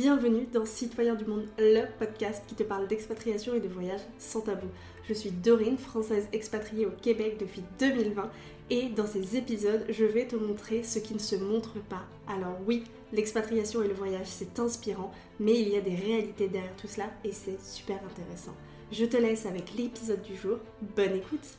bienvenue dans Citoyens du Monde, le podcast qui te parle d'expatriation et de voyage sans tabou. Je suis Dorine, française expatriée au Québec depuis 2020 et dans ces épisodes, je vais te montrer ce qui ne se montre pas. Alors oui, l'expatriation et le voyage, c'est inspirant, mais il y a des réalités derrière tout cela et c'est super intéressant. Je te laisse avec l'épisode du jour. Bonne écoute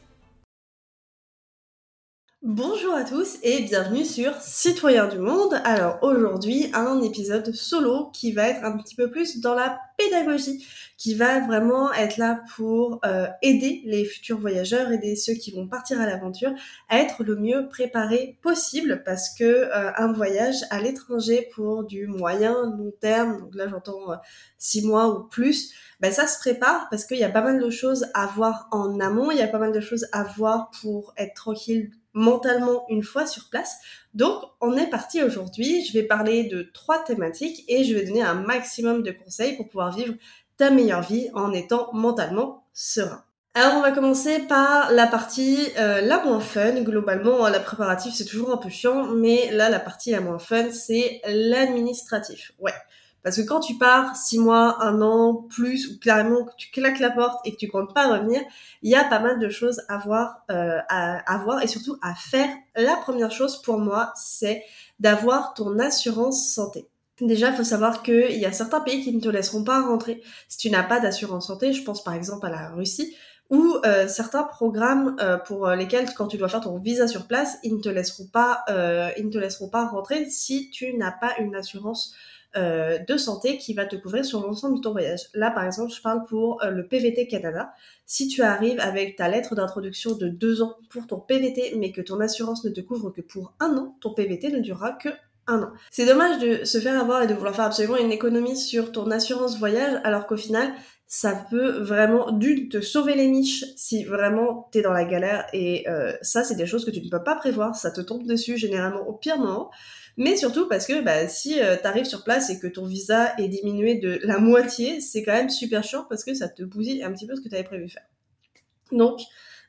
Bonjour à tous et bienvenue sur Citoyens du Monde. Alors aujourd'hui, un épisode solo qui va être un petit peu plus dans la pédagogie, qui va vraiment être là pour euh, aider les futurs voyageurs, aider ceux qui vont partir à l'aventure à être le mieux préparés possible parce que euh, un voyage à l'étranger pour du moyen long terme, donc là j'entends euh, six mois ou plus, ben ça se prépare parce qu'il y a pas mal de choses à voir en amont, il y a pas mal de choses à voir pour être tranquille mentalement une fois sur place. Donc, on est parti aujourd'hui. Je vais parler de trois thématiques et je vais donner un maximum de conseils pour pouvoir vivre ta meilleure vie en étant mentalement serein. Alors on va commencer par la partie euh, la moins fun. Globalement, la préparative c'est toujours un peu chiant, mais là la partie la moins fun c'est l'administratif. Ouais. Parce que quand tu pars six mois, un an, plus, ou clairement que tu claques la porte et que tu comptes pas revenir, il y a pas mal de choses à voir, euh, à, voir et surtout à faire. La première chose pour moi, c'est d'avoir ton assurance santé. Déjà, faut savoir qu'il y a certains pays qui ne te laisseront pas rentrer si tu n'as pas d'assurance santé. Je pense par exemple à la Russie ou euh, certains programmes euh, pour lesquels quand tu dois faire ton visa sur place, ils ne te laisseront pas, euh, ils ne te laisseront pas rentrer si tu n'as pas une assurance euh, de santé qui va te couvrir sur l'ensemble de ton voyage. Là, par exemple, je parle pour euh, le PVT Canada. Si tu arrives avec ta lettre d'introduction de deux ans pour ton PVT, mais que ton assurance ne te couvre que pour un an, ton PVT ne durera que un an. C'est dommage de se faire avoir et de vouloir faire absolument une économie sur ton assurance voyage, alors qu'au final, ça peut vraiment d'une te sauver les niches si vraiment t'es dans la galère et euh, ça c'est des choses que tu ne peux pas prévoir ça te tombe dessus généralement au pire moment mais surtout parce que bah, si euh, tu arrives sur place et que ton visa est diminué de la moitié, c'est quand même super chiant parce que ça te bousille un petit peu ce que tu avais prévu faire. Donc,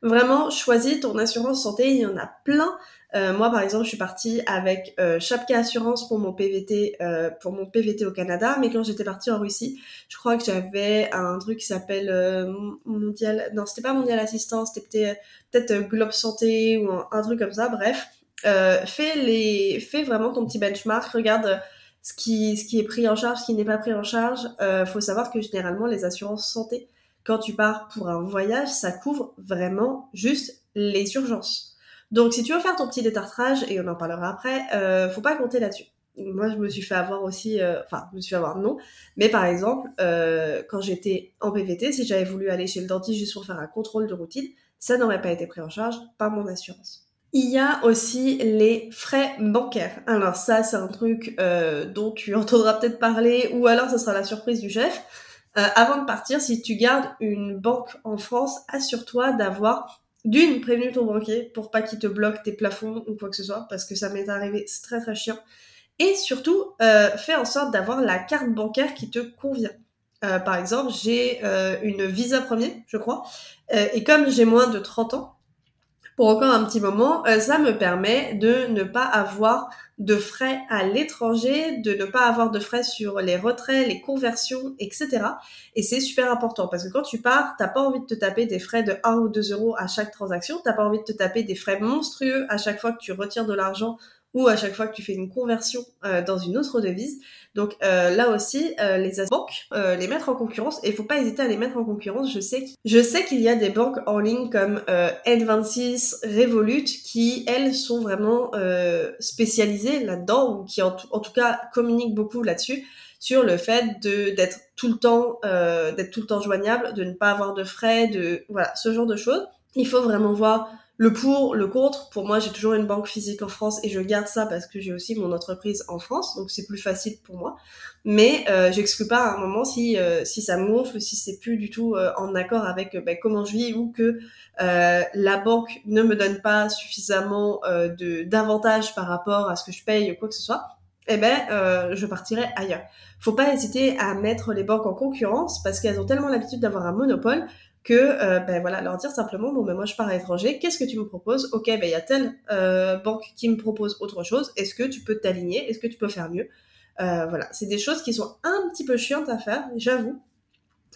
vraiment, choisis ton assurance santé, il y en a plein. Euh, moi, par exemple, je suis partie avec euh, Chapka Assurance pour mon PVT, euh, pour mon PVT au Canada, mais quand j'étais partie en Russie, je crois que j'avais un truc qui s'appelle Mondial, non, c'était pas Mondial Assistance, c'était peut-être Globe Santé ou un, truc comme ça. Bref, euh, fais, les, fais vraiment ton petit benchmark, regarde euh, ce qui, ce qui est pris en charge, ce qui n'est pas pris en charge. Euh, faut savoir que généralement, les assurances santé, quand tu pars pour un voyage, ça couvre vraiment juste les urgences. Donc, si tu veux faire ton petit détartrage, et on en parlera après, euh, faut pas compter là-dessus. Moi, je me suis fait avoir aussi, euh, enfin, je me suis fait avoir non, mais par exemple, euh, quand j'étais en PVT, si j'avais voulu aller chez le dentiste juste pour faire un contrôle de routine, ça n'aurait pas été pris en charge par mon assurance. Il y a aussi les frais bancaires. Alors ça, c'est un truc euh, dont tu entendras peut-être parler, ou alors ce sera la surprise du chef. Euh, avant de partir, si tu gardes une banque en France, assure-toi d'avoir d'une prévenu ton banquier pour pas qu'il te bloque tes plafonds ou quoi que ce soit, parce que ça m'est arrivé, c'est très très chiant. Et surtout, euh, fais en sorte d'avoir la carte bancaire qui te convient. par exemple, j'ai une Visa Premier, je crois, et comme j'ai moins de 30 ans, pour encore un petit moment, euh, ça me permet de ne pas avoir de frais à l'étranger, de ne pas avoir de frais sur les retraits, les conversions, etc. Et c'est super important parce que quand tu pars, t'as pas envie de te taper des frais de 1 ou 2 euros à chaque transaction, t'as pas envie de te taper des frais monstrueux à chaque fois que tu retires de l'argent ou à chaque fois que tu fais une conversion euh, dans une autre devise. Donc euh, là aussi, euh, les banques, les mettre en concurrence, et il faut pas hésiter à les mettre en concurrence. Je sais, je sais qu'il y a des banques en ligne comme N26, Revolut, qui elles sont vraiment spécialisées là-dedans, ou qui en, tout cas communiquent beaucoup là-dessus sur le fait d'être tout le temps d'être tout le temps joignable, de ne pas avoir de frais, de voilà ce genre de choses. Il faut vraiment voir le pour, le contre, pour moi, j'ai toujours une banque physique en France et je garde ça parce que j'ai aussi mon entreprise en France, donc c'est plus facile pour moi. Mais euh, j'exclus pas à un moment si euh, si ça me gonfle, si c'est plus du tout euh, en accord avec ben, comment je vis ou que euh, la banque ne me donne pas suffisamment de d'avantages par rapport à ce que je paye ou quoi que ce soit. Eh ben, je partirai ailleurs. Faut pas hésiter à mettre les banques en concurrence parce qu'elles ont tellement l'habitude d'avoir un monopole que euh, ben voilà leur dire simplement bon ben moi je pars à l'étranger qu'est-ce que tu me proposes? Ok ben il y a telle euh, banque qui me propose autre chose. Est-ce que tu peux t'aligner? Est-ce que tu peux faire mieux? Voilà, c'est des choses qui sont un petit peu chiantes à faire, j'avoue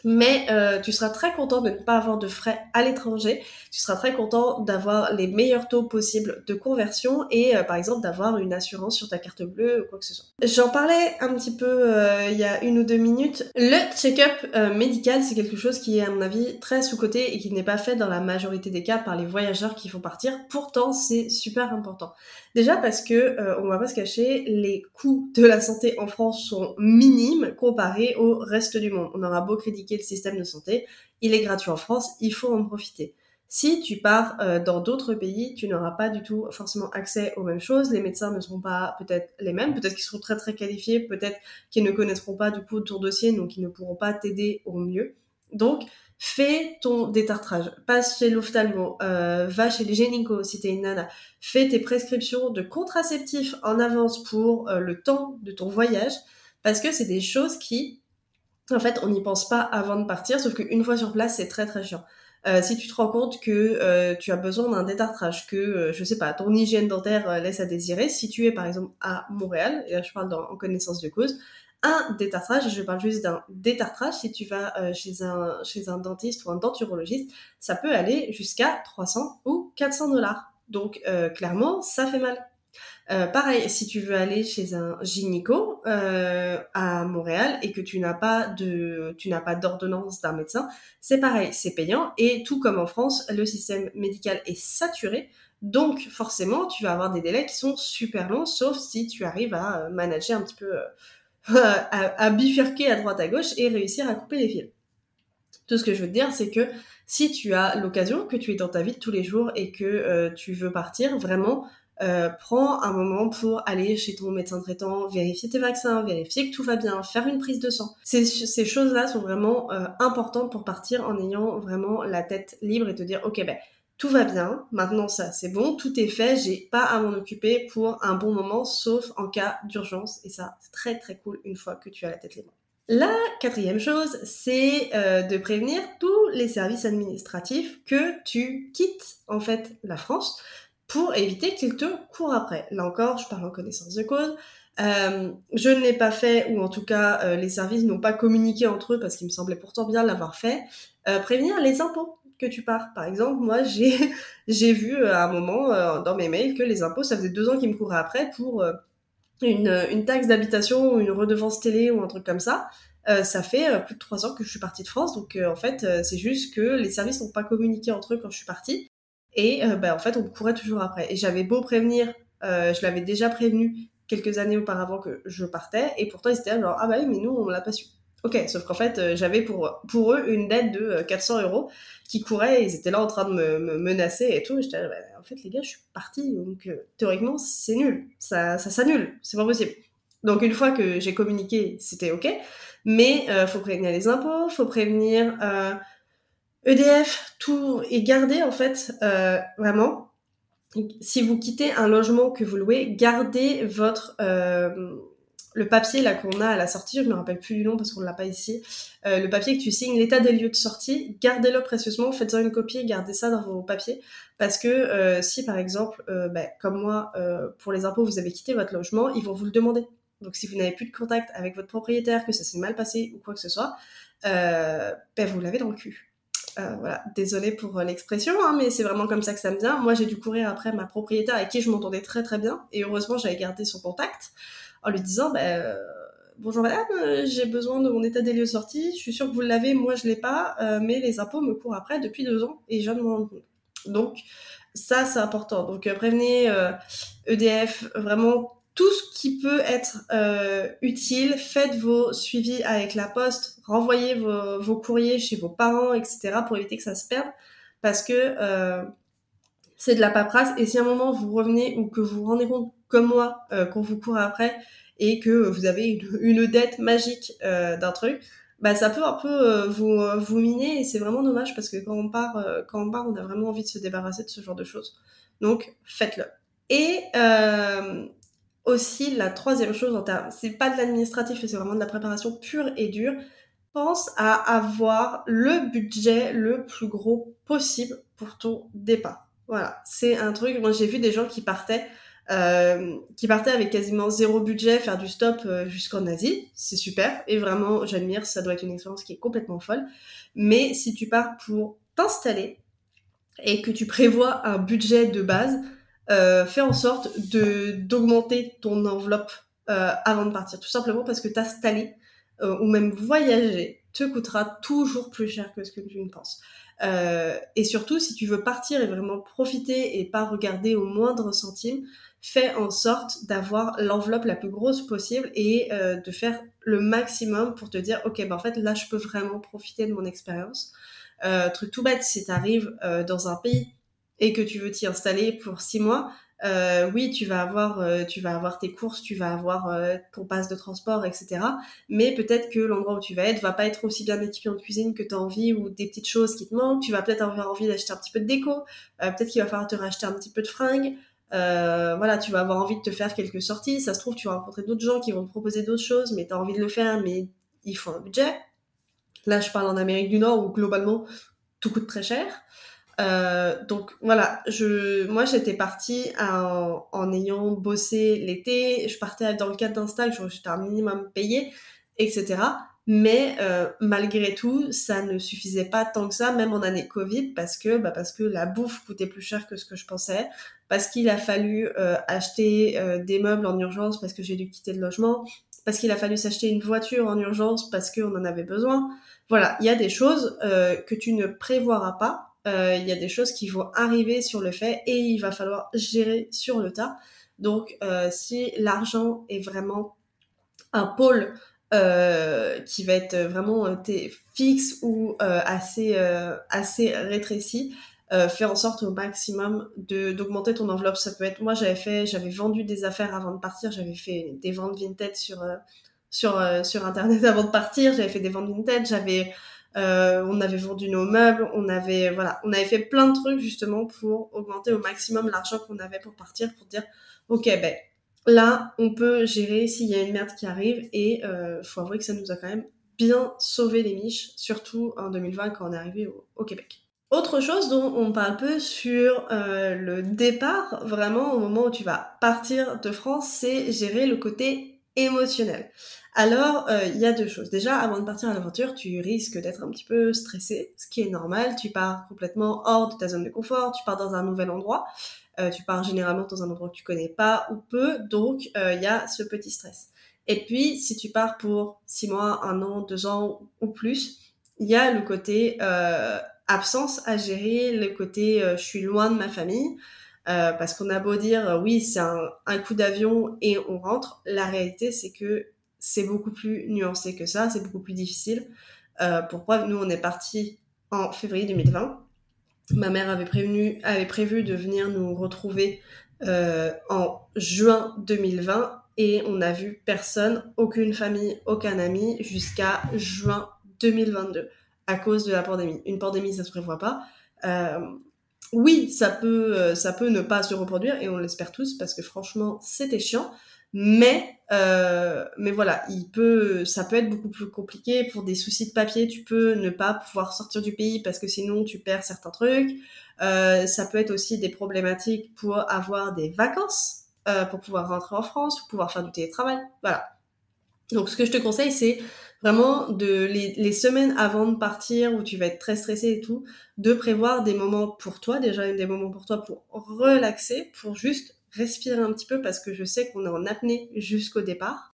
mais euh, tu seras très content de ne pas avoir de frais à l'étranger. Tu seras très content d'avoir les meilleurs taux possibles de conversion et euh, par exemple d'avoir une assurance sur ta carte bleue ou quoi que ce soit. J'en parlais un petit peu euh, il y a une ou deux minutes. Le check-up médical, c'est quelque chose qui est à mon avis très sous-coté et qui n'est pas fait dans la majorité des cas par les voyageurs qui font partir. Pourtant, c'est super important. Déjà parce que on va pas se cacher, les coûts de la santé en France sont minimes comparés au reste du monde. On aura beau critiquer le système de santé. Il est gratuit en France, il faut en profiter. Si tu pars euh, dans d'autres pays, tu n'auras pas du tout forcément accès aux mêmes choses. Les médecins ne seront pas peut-être les mêmes, peut-être qu'ils seront très très qualifiés, peut-être qu'ils ne connaîtront pas du coup ton dossier, donc ils ne pourront pas t'aider au mieux. Donc, fais ton détartrage. Passe chez l'ophtalmo, euh, va chez les gynéco si t'es une nana. Fais tes prescriptions de contraceptifs en avance pour euh, le temps de ton voyage, parce que c'est des choses qui en fait, on n'y pense pas avant de partir, sauf qu'une fois sur place, c'est très très chiant. Euh, si tu te rends compte que tu as besoin d'un détartrage, que euh, je sais pas, ton hygiène dentaire laisse à désirer, si tu es par exemple à Montréal, et là je parle en connaissance de cause, un détartrage, je parle juste d'un détartrage, si tu vas chez un chez un dentiste ou un denturologiste, ça peut aller jusqu'à 300 ou 400 dollars. Donc clairement, ça fait mal. Euh, pareil, si tu veux aller chez un gynéco euh, à Montréal et que tu n'as pas tu n'as pas d'ordonnance d'un médecin, c'est pareil, c'est payant et tout comme en France, le système médical est saturé. Donc forcément, tu vas avoir des délais qui sont super longs, sauf si tu arrives à euh, manager un petit peu, à, bifurquer à droite à gauche et réussir à couper les fils. Tout ce que je veux te dire, c'est que si tu as l'occasion, que tu es dans ta vie de tous les jours et que tu veux partir, vraiment, euh, prends un moment pour aller chez ton médecin traitant, vérifier tes vaccins, vérifier que tout va bien, faire une prise de sang. Ces, ces choses-là sont vraiment euh, importantes pour partir en ayant vraiment la tête libre et te dire, ok, ben, tout va bien, maintenant ça c'est bon, tout est fait, j'ai pas à m'en occuper pour un bon moment, sauf en cas d'urgence. Et ça, c'est très très cool une fois que tu as la tête libre. La quatrième chose, c'est euh, de prévenir tous les services administratifs que tu quittes en fait la France pour éviter qu'il te court après. Là encore, je parle en connaissance de cause. Euh, je ne l'ai pas fait, ou en tout cas, euh, les services n'ont pas communiqué entre eux parce qu'il me semblait pourtant bien l'avoir fait. Prévenir les impôts tu pars. Par exemple, moi, j'ai vu à un moment dans mes mails que les impôts, ça faisait deux ans qu'ils me couraient après pour une, une taxe d'habitation ou une redevance télé ou un truc comme ça. ça fait plus de trois ans que je suis partie de France, donc en fait, c'est juste que les services n'ont pas communiqué entre eux quand je suis partie. Et euh, bah, en fait, on courait toujours après. Et j'avais beau prévenir, euh, je l'avais déjà prévenu quelques années auparavant que je partais, et pourtant ils étaient genre, ah bah oui, mais nous, on l'a pas su. Ok, sauf qu'en fait, euh, j'avais pour, pour eux une dette de 400 euros qui courait, et ils étaient là en train de me, menacer et tout. J'étais bah, en fait, les gars, je suis partie, donc théoriquement, c'est nul. Ça, ça s'annule, c'est pas possible. Donc une fois que j'ai communiqué, c'était ok, mais faut prévenir les impôts, faut prévenir EDF, tout est gardé en fait, euh, vraiment. Si vous quittez un logement que vous louez, gardez votre euh, le papier là qu'on a à la sortie, je me rappelle plus du nom parce qu'on l'a pas ici. Euh, le papier que tu signes, l'état des lieux de sortie, gardez-le précieusement, faites-en une copie, gardez ça dans vos papiers parce que si par exemple, ben, comme moi, pour les impôts, vous avez quitté votre logement, ils vont vous le demander. Donc si vous n'avez plus de contact avec votre propriétaire, que ça s'est mal passé ou quoi que ce soit, ben, vous l'avez dans le cul. Euh, voilà, désolée pour euh, l'expression, hein, mais c'est vraiment comme ça que ça me vient. Moi, j'ai dû courir après ma propriétaire avec qui je m'entendais très très bien, et heureusement, j'avais gardé son contact en lui disant, ben, bonjour madame, j'ai besoin de mon état des lieux sorti, je suis sûre que vous l'avez, moi je l'ai pas, mais les impôts me courent après depuis deux ans et je de m'en. Donc, ça, c'est important. Donc, prévenez EDF, e vraiment tout ce qui peut être euh, utile, faites vos suivis avec la poste, renvoyez vos, courriers chez vos parents, etc. pour éviter que ça se perde, parce que euh, c'est de la paperasse. Et si à un moment vous revenez ou que vous vous rendez compte, comme moi, euh, qu'on vous court après et que vous avez une, dette magique d'un truc, bah ça peut un peu vous vous miner et c'est vraiment dommage parce que quand on part quand on part on a vraiment envie de se débarrasser de ce genre de choses donc faites-le et aussi, la troisième chose, c'est pas de l'administratif, c'est vraiment de la préparation pure et dure. Pense à avoir le budget le plus gros possible pour ton départ. Voilà, c'est un truc. Moi, j'ai vu des gens qui partaient euh, qui partait avec quasiment zéro budget faire du stop euh, jusqu'en Asie. C'est super et vraiment j'admire, ça doit être une expérience qui est complètement folle. Mais si tu pars pour t'installer et que tu prévois un budget de base, euh, fais en sorte de d'augmenter ton enveloppe euh, avant de partir, tout simplement parce que t'installer euh, ou même voyager te coûtera toujours plus cher que ce que tu ne penses. Euh, et surtout, si tu veux partir et vraiment profiter et pas regarder au moindre centime, fais en sorte d'avoir l'enveloppe la plus grosse possible et euh, de faire le maximum pour te dire, ok, ben en fait, là, je peux vraiment profiter de mon expérience. Euh, truc tout bête, si tu arrives euh, dans un pays et que tu veux t'y installer pour six mois, euh, oui, tu vas avoir, euh, tu vas avoir tes courses, tu vas avoir euh, ton passe de transport, etc. Mais peut-être que l'endroit où tu vas être va pas être aussi bien équipé en cuisine que tu as envie ou des petites choses qui te manquent. Tu vas peut-être avoir envie d'acheter un petit peu de déco. Euh, peut-être qu'il va falloir te racheter un petit peu de fringues. Euh, voilà, tu vas avoir envie de te faire quelques sorties. Ça se trouve, tu vas rencontrer d'autres gens qui vont te proposer d'autres choses, mais tu as envie de le faire, mais il faut un budget. Là, je parle en Amérique du Nord où globalement tout coûte très cher. Euh, donc voilà, je, moi j'étais partie en, en, ayant bossé l'été, je partais dans le cadre d'un stage, j'étais un minimum payé, etc. Mais euh, malgré tout, ça ne suffisait pas tant que ça, même en année Covid, parce que bah, parce que la bouffe coûtait plus cher que ce que je pensais, parce qu'il a fallu euh, acheter euh, des meubles en urgence parce que j'ai dû quitter le logement, parce qu'il a fallu s'acheter une voiture en urgence parce qu'on en avait besoin. Voilà, il y a des choses euh, que tu ne prévoiras pas euh, il y a des choses qui vont arriver sur le fait et il va falloir gérer sur le tas. Donc, euh, si l'argent est vraiment un pôle euh, qui va être vraiment euh, fixe ou euh, assez assez rétréci, fais en sorte au maximum d'augmenter ton enveloppe. Ça peut être, moi j'avais fait, j'avais vendu des affaires avant de partir, j'avais fait des ventes vintage sur sur sur internet avant de partir, j'avais fait des ventes vintage, j'avais euh, on avait vendu nos meubles, on avait voilà, on avait fait plein de trucs justement pour augmenter au maximum l'argent qu'on avait pour partir, pour dire ok ben là on peut gérer s'il y a une merde qui arrive et euh, faut avouer que ça nous a quand même bien sauvé les miches, surtout en 2020 quand on est arrivé au, Québec. Autre chose dont on parle peu sur euh, le départ, vraiment au moment où tu vas partir de France, c'est gérer le côté émotionnel. Alors, euh, il y a deux choses. Déjà, avant de partir à l'aventure, tu risques d'être un petit peu stressé, ce qui est normal. Tu pars complètement hors de ta zone de confort, tu pars dans un nouvel endroit, euh, tu pars généralement dans un endroit que tu connais pas ou peu, donc euh, il y a ce petit stress. Et puis, si tu pars pour six mois, un an, deux ans ou plus, il y a le côté absence à gérer, le côté je suis loin de ma famille. parce qu'on a beau dire oui c'est un coup d'avion et on rentre, la réalité c'est que c'est beaucoup plus nuancé que ça, c'est beaucoup plus difficile. Euh, pourquoi nous on est parti en février 2020 Ma mère avait prévenu, avait prévu de venir nous retrouver euh, en juin 2020 et on n'a vu personne, aucune famille, aucun ami jusqu'à juin 2022 à cause de la pandémie. Une pandémie, ça se prévoit pas. Euh, oui, ça peut, euh, ça peut ne pas se reproduire et on l'espère tous parce que franchement, c'était chiant. Mais euh, mais voilà, il peut, ça peut être beaucoup plus compliqué pour des soucis de papier. Tu peux ne pas pouvoir sortir du pays parce que sinon tu perds certains trucs. Euh, ça peut être aussi des problématiques pour avoir des vacances, euh, pour pouvoir rentrer en France, pour pouvoir faire du télétravail. Voilà. Donc ce que je te conseille, c'est vraiment de les, les, semaines avant de partir où tu vas être très stressé et tout, de prévoir des moments pour toi, déjà des moments pour toi pour relaxer, pour juste respirer un petit peu parce que je sais qu'on est en apnée jusqu'au départ.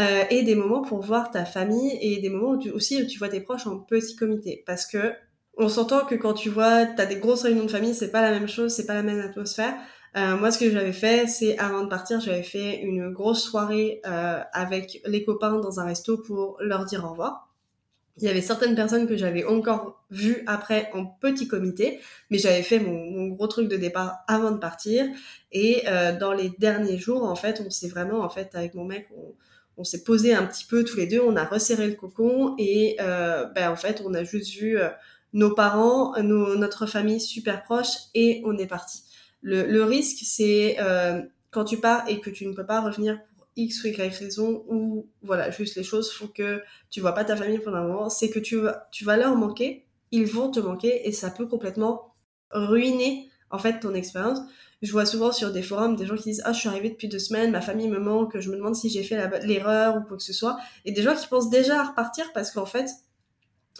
Euh, et des moments pour voir ta famille et des moments où tu, aussi où tu vois tes proches en petit comité parce que on s'entend que quand tu vois t'as des grosses réunions de famille c'est pas la même chose c'est pas la même atmosphère euh, moi ce que j'avais fait c'est avant de partir j'avais fait une grosse soirée euh, avec les copains dans un resto pour leur dire au revoir il y avait certaines personnes que j'avais encore vues après en petit comité, mais j'avais fait mon, gros truc de départ avant de partir. Et euh, dans les derniers jours, en fait, on s'est vraiment, en fait, avec mon mec, on, s'est posé un petit peu tous les deux, on a resserré le cocon et euh, ben, en fait, on a juste vu euh, nos parents, notre famille super proche et on est parti. Le, le risque, c'est euh, quand tu pars et que tu ne peux pas revenir X ou Y raison ou voilà, juste les choses font que tu vois pas ta famille pendant un moment, c'est que tu vas, tu vas leur manquer, ils vont te manquer et ça peut complètement ruiner en fait ton expérience. Je vois souvent sur des forums des gens qui disent ah je suis arrivée depuis deux semaines, ma famille me manque, je me demande si j'ai fait l'erreur ou quoi que ce soit, et des gens qui pensent déjà à repartir parce qu'en fait,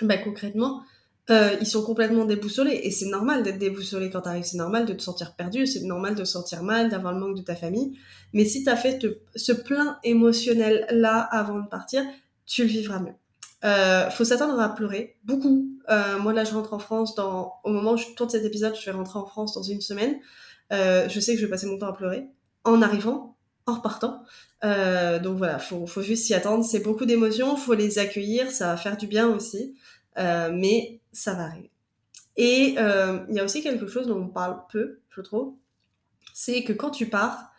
bah concrètement, euh, ils sont complètement déboussolés et c'est normal d'être déboussolé quand t'arrives, c'est normal de te sentir perdu, c'est normal de te sentir mal, d'avoir le manque de ta famille. Mais si t'as fait ce plein émotionnel là avant de partir, tu le vivras mieux. Euh, faut s'attendre à pleurer beaucoup. Euh, moi là, je rentre en France dans au moment où je tourne cet épisode, je vais rentrer en France dans une semaine. Euh, je sais que je vais passer mon temps à pleurer en arrivant, en repartant. Euh, donc voilà, faut faut juste s'y attendre. C'est beaucoup d'émotions, faut les accueillir, ça va faire du bien aussi, euh, mais ça va arriver. Et euh, il y a aussi quelque chose dont on parle peu, je trouve, c'est que quand tu pars,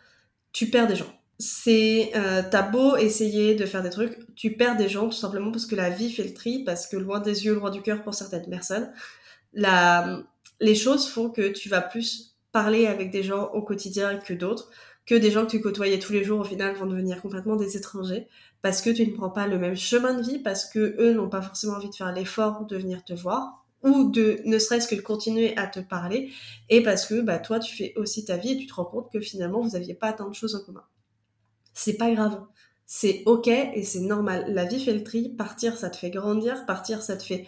tu perds des gens. C'est euh, t'as beau essayer de faire des trucs, tu perds des gens tout simplement parce que la vie fait le tri, parce que loin des yeux, loin du cœur pour certaines personnes, les choses font que tu vas plus parler avec des gens au quotidien que d'autres, que des gens que tu côtoyais tous les jours au final vont devenir complètement des étrangers parce que tu ne prends pas le même chemin de vie, parce que eux n'ont pas forcément envie de faire l'effort de venir te voir ou de ne serait-ce que de continuer à te parler et parce que bah toi tu fais aussi ta vie et tu te rends compte que finalement vous n'aviez pas tant de choses en commun c'est pas grave. C'est ok et c'est normal. La vie fait le tri. Partir, ça te fait grandir. Partir, ça te fait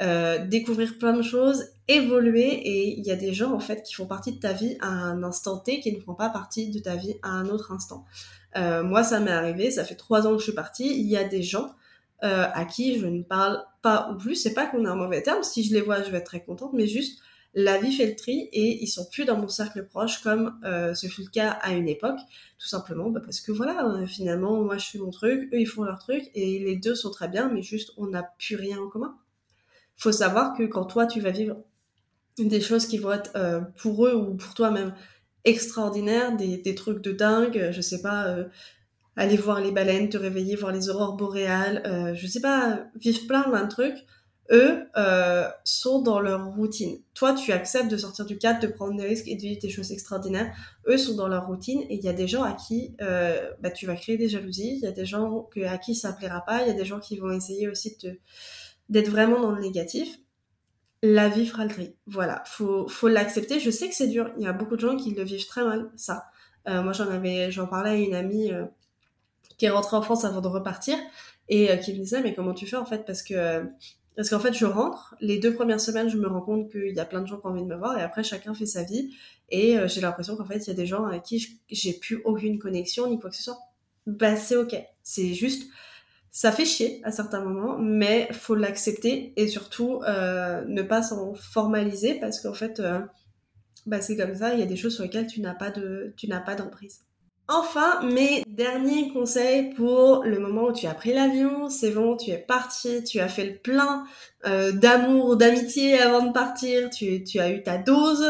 euh, découvrir plein de choses, évoluer. Et il y a des gens en fait qui font partie de ta vie à un instant T, qui ne font pas partie de ta vie à un autre instant. Euh, moi, ça m'est arrivé. Ça fait trois ans que je suis partie. Il y a des gens euh, à qui je ne parle pas ou plus. C'est pas qu'on a un mauvais terme. Si je les vois, je vais être très contente, mais juste la vie fait le tri et ils sont plus dans mon cercle proche comme euh, ce fut le cas à une époque, tout simplement bah, parce que voilà, euh, finalement, moi je fais mon truc, eux ils font leur truc et les deux sont très bien, mais juste on n'a plus rien en commun. Faut savoir que quand toi tu vas vivre des choses qui vont être euh, pour eux ou pour toi même extraordinaires, des, trucs de dingue, je sais pas, aller voir les baleines, te réveiller, voir les aurores boréales, je sais pas, vivre plein plein de trucs eux euh, sont dans leur routine. Toi, tu acceptes de sortir du cadre, de prendre des risques et de vivre des choses extraordinaires. Eux sont dans leur routine et il y a des gens à qui euh, bah, tu vas créer des jalousies. Il y a des gens à qui ça plaira pas. Il y a des gens qui vont essayer aussi de d'être vraiment dans le négatif. La vie fera le tri. Voilà, faut faut l'accepter. Je sais que c'est dur. Il y a beaucoup de gens qui le vivent très mal. Ça. Euh, moi, j'en avais, j'en parlais à une amie euh, qui est rentrée en France avant de repartir et euh, qui me disait mais comment tu fais en fait? Parce que parce qu'en fait, je rentre, les deux premières semaines, je me rends compte qu'il y a plein de gens qui ont envie de me voir, et après, chacun fait sa vie. Et j'ai l'impression qu'en fait, il y a des gens avec qui j'ai plus aucune connexion, ni quoi que ce soit. Bah, c'est ok. C'est juste, ça fait chier à certains moments, mais faut l'accepter, et surtout, euh, ne pas s'en formaliser, parce qu'en fait, euh, bah, c'est comme ça, il y a des choses sur lesquelles tu n'as pas de, tu d'emprise. Enfin, mes derniers conseils pour le moment où tu as pris l'avion, c'est bon, tu es parti, tu as fait le plein euh, d'amour, d'amitié avant de partir, tu, as eu ta dose,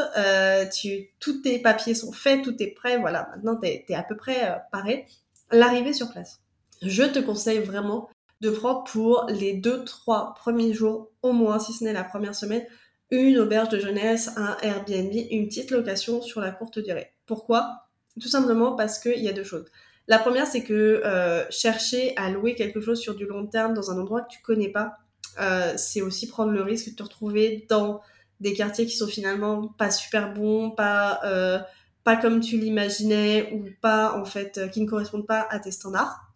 tous tes papiers sont faits, tout est prêt, voilà, maintenant tu es, à peu près paré. L'arrivée sur place. Je te conseille vraiment de prendre pour les deux, trois premiers jours, au moins, si ce n'est la première semaine, une auberge de jeunesse, un Airbnb, une petite location sur la courte durée. Pourquoi? Tout simplement parce qu'il y a deux choses. La première, c'est que euh, chercher à louer quelque chose sur du long terme dans un endroit que tu connais pas, euh, c'est aussi prendre le risque de te retrouver dans des quartiers qui sont finalement pas super bons, pas euh, pas comme tu l'imaginais ou pas en fait qui ne correspondent pas à tes standards.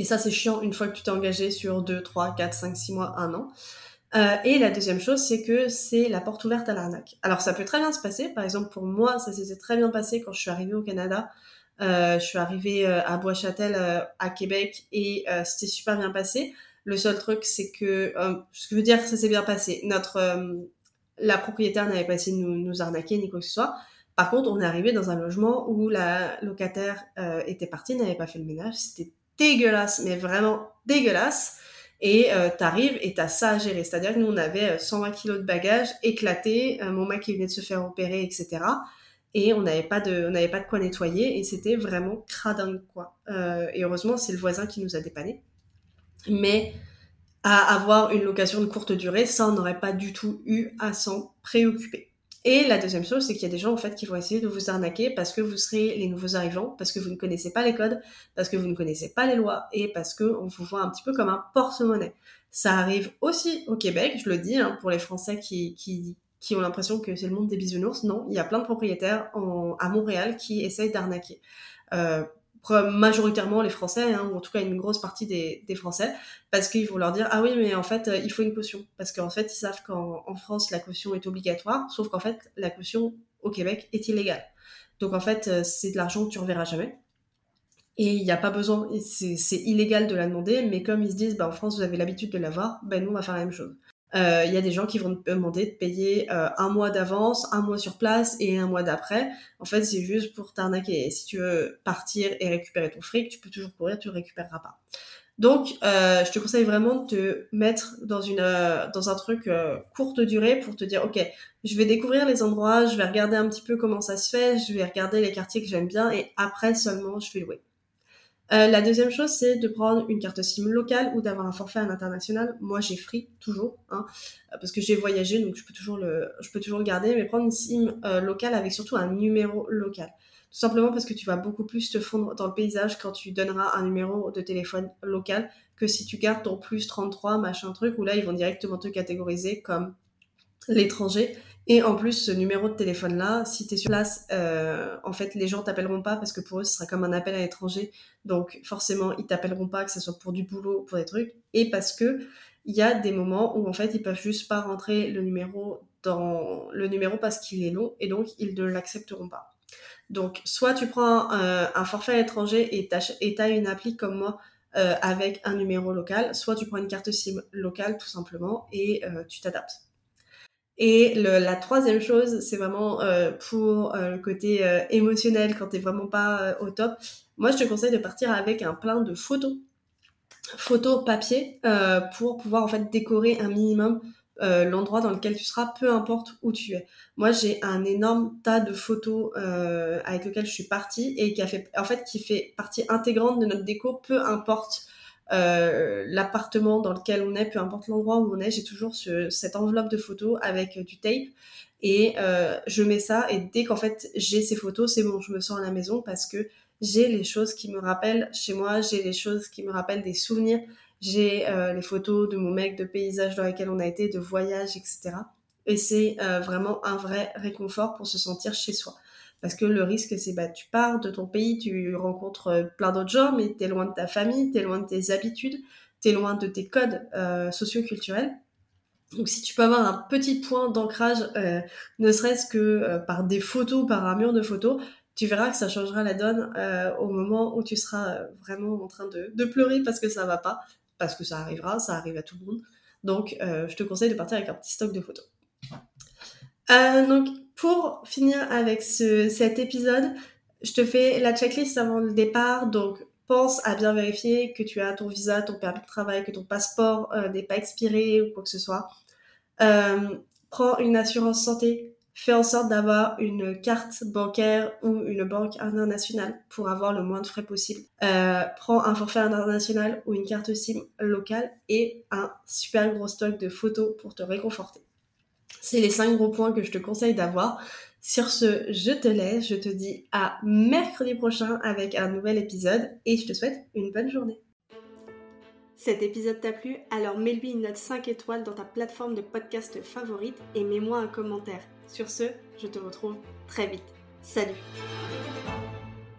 Et ça c'est chiant une fois que tu t'es engagé sur 2, 3, 4, 5, 6 mois, 1 an. Euh, et la deuxième chose, c'est que c'est la porte ouverte à l'arnaque. Alors ça peut très bien se passer. Par exemple, pour moi, ça s'est très bien passé quand je suis arrivée au Canada. Euh, je suis arrivée euh, à Bois-Châtel, à Québec, et c'était super bien passé. Le seul truc, c'est que, ce que je veux dire, ça s'est bien passé. Notre, la propriétaire n'avait pas essayé de nous, nous, arnaquer ni quoi que ce soit. Par contre, on est arrivé dans un logement où la locataire était partie, n'avait pas fait le ménage. C'était dégueulasse, mais vraiment dégueulasse et euh, t'arrives et t'as ça à gérer. C'est-à-dire que nous, on avait 120 euh, kilos de bagages éclatés, mon mec venait de se faire opérer, etc. Et on n'avait pas de, on n'avait pas de quoi nettoyer et c'était vraiment cradingue, quoi. Euh, et heureusement, c'est le voisin qui nous a dépanné. Mais à avoir une location de courte durée, ça, on n'aurait pas du tout eu à s'en préoccuper. Et la deuxième chose, c'est qu'il y a des gens en fait qui vont essayer de vous arnaquer parce que vous serez les nouveaux arrivants, parce que vous ne connaissez pas les codes, parce que vous ne connaissez pas les lois et parce que on vous voit un petit peu comme un porte-monnaie. Ça arrive aussi au Québec, je le dis, hein, pour les Français qui, qui ont l'impression que c'est le monde des bisounours. Non, il y a plein de propriétaires à Montréal qui essayent d'arnaquer. Euh, majoritairement les Français, hein, ou en tout cas une grosse partie des, Français, parce qu'ils vont leur dire ah oui mais en fait euh, il faut une caution, parce qu'en fait ils savent qu'en France la caution est obligatoire, sauf qu'en fait la caution au Québec est illégale. Donc en fait euh, c'est de l'argent que tu reverras jamais. Et il n'y a pas besoin, c'est illégal de la demander, mais comme ils se disent, bah, en France, vous avez l'habitude de l'avoir, ben nous, on va faire la même chose. Euh, il y a des gens qui vont te demander de payer euh, un mois d'avance, un mois sur place et un mois d'après. En fait, c'est juste pour t'arnaquer. Si tu veux partir et récupérer ton fric, tu peux toujours courir, tu le récupéreras pas. Donc, euh, je te conseille vraiment de te mettre dans une dans un truc courte durée pour te dire, ok, je vais découvrir les endroits, je vais regarder un petit peu comment ça se fait, je vais regarder les quartiers que j'aime bien et après seulement je vais louer. Euh, la deuxième chose, c'est de prendre une carte SIM locale ou d'avoir un forfait à l'international. Moi, j'ai Free toujours, hein, parce que j'ai voyagé, donc je peux toujours le, je peux toujours garder. Mais prendre une SIM euh, locale avec surtout un numéro local. Tout simplement parce que tu vas beaucoup plus te fondre dans le paysage quand tu donneras un numéro de téléphone local que si tu gardes ton plus 33, machin truc, où là, ils vont directement te catégoriser comme l'étranger et en plus, ce numéro de téléphone-là, si tu es sur place, euh, en fait, les gens t'appelleront pas parce que pour eux, ce sera comme un appel à l'étranger. Donc, forcément, ils t'appelleront pas, que ce soit pour du boulot ou pour des trucs. Et parce que il y a des moments où, en fait, ils peuvent juste pas rentrer le numéro dans le numéro parce qu'il est long et donc ils ne l'accepteront pas. Donc, soit tu prends euh, un forfait à l'étranger et tu as une appli comme moi euh, avec un numéro local, soit tu prends une carte SIM locale tout simplement et tu t'adaptes. Et la troisième chose, c'est vraiment euh, pour euh, le côté euh, émotionnel quand t'es vraiment pas au top. Moi, je te conseille de partir avec un plein de photos, photos papier, pour pouvoir en fait décorer un minimum l'endroit dans lequel tu seras, peu importe où tu es. Moi, j'ai un énorme tas de photos avec lesquelles je suis partie et qui a fait, en fait, qui fait partie intégrante de notre déco, peu importe euh, l'appartement dans lequel on est, peu importe l'endroit où on est, j'ai toujours cette enveloppe de photos avec euh, du tape et euh, je mets ça et dès qu'en fait j'ai ces photos, c'est bon, je me sens à la maison parce que j'ai les choses qui me rappellent chez moi, j'ai les choses qui me rappellent des souvenirs, j'ai les photos de mon mec, de paysages dans lesquels on a été, de voyages, etc. Et c'est vraiment un vrai réconfort pour se sentir chez soi. Parce que le risque, c'est bah, tu pars de ton pays, tu rencontres euh, plein d'autres gens, mais tu es loin de ta famille, tu es loin de tes habitudes, tu es loin de tes codes euh, socioculturels. Donc si tu peux avoir un petit point d'ancrage, euh, ne serait-ce que euh, par des photos, par un mur de photos, tu verras que ça changera la donne au moment où tu seras vraiment en train de, de, pleurer parce que ça va pas, parce que ça arrivera, ça arrive à tout le monde. Donc je te conseille de partir avec un petit stock de photos. donc pour finir avec cet épisode, je te fais la checklist avant le départ. Donc, pense à bien vérifier que tu as ton visa, ton permis de travail, que ton passeport euh, n'est pas expiré ou quoi que ce soit. Euh, prends une assurance santé. Fais en sorte d'avoir une carte bancaire ou une banque internationale pour avoir le moins de frais possible. Euh, prends un forfait international ou une carte SIM locale et un super gros stock de photos pour te réconforter. C'est les cinq gros points que je te conseille d'avoir. Sur ce, je te laisse, je te dis à mercredi prochain avec un nouvel épisode et je te souhaite une bonne journée. Cet épisode t'a plu? Alors mets-lui une note 5 étoiles dans ta plateforme de podcast favorite et mets-moi un commentaire. Sur ce, je te retrouve très vite. Salut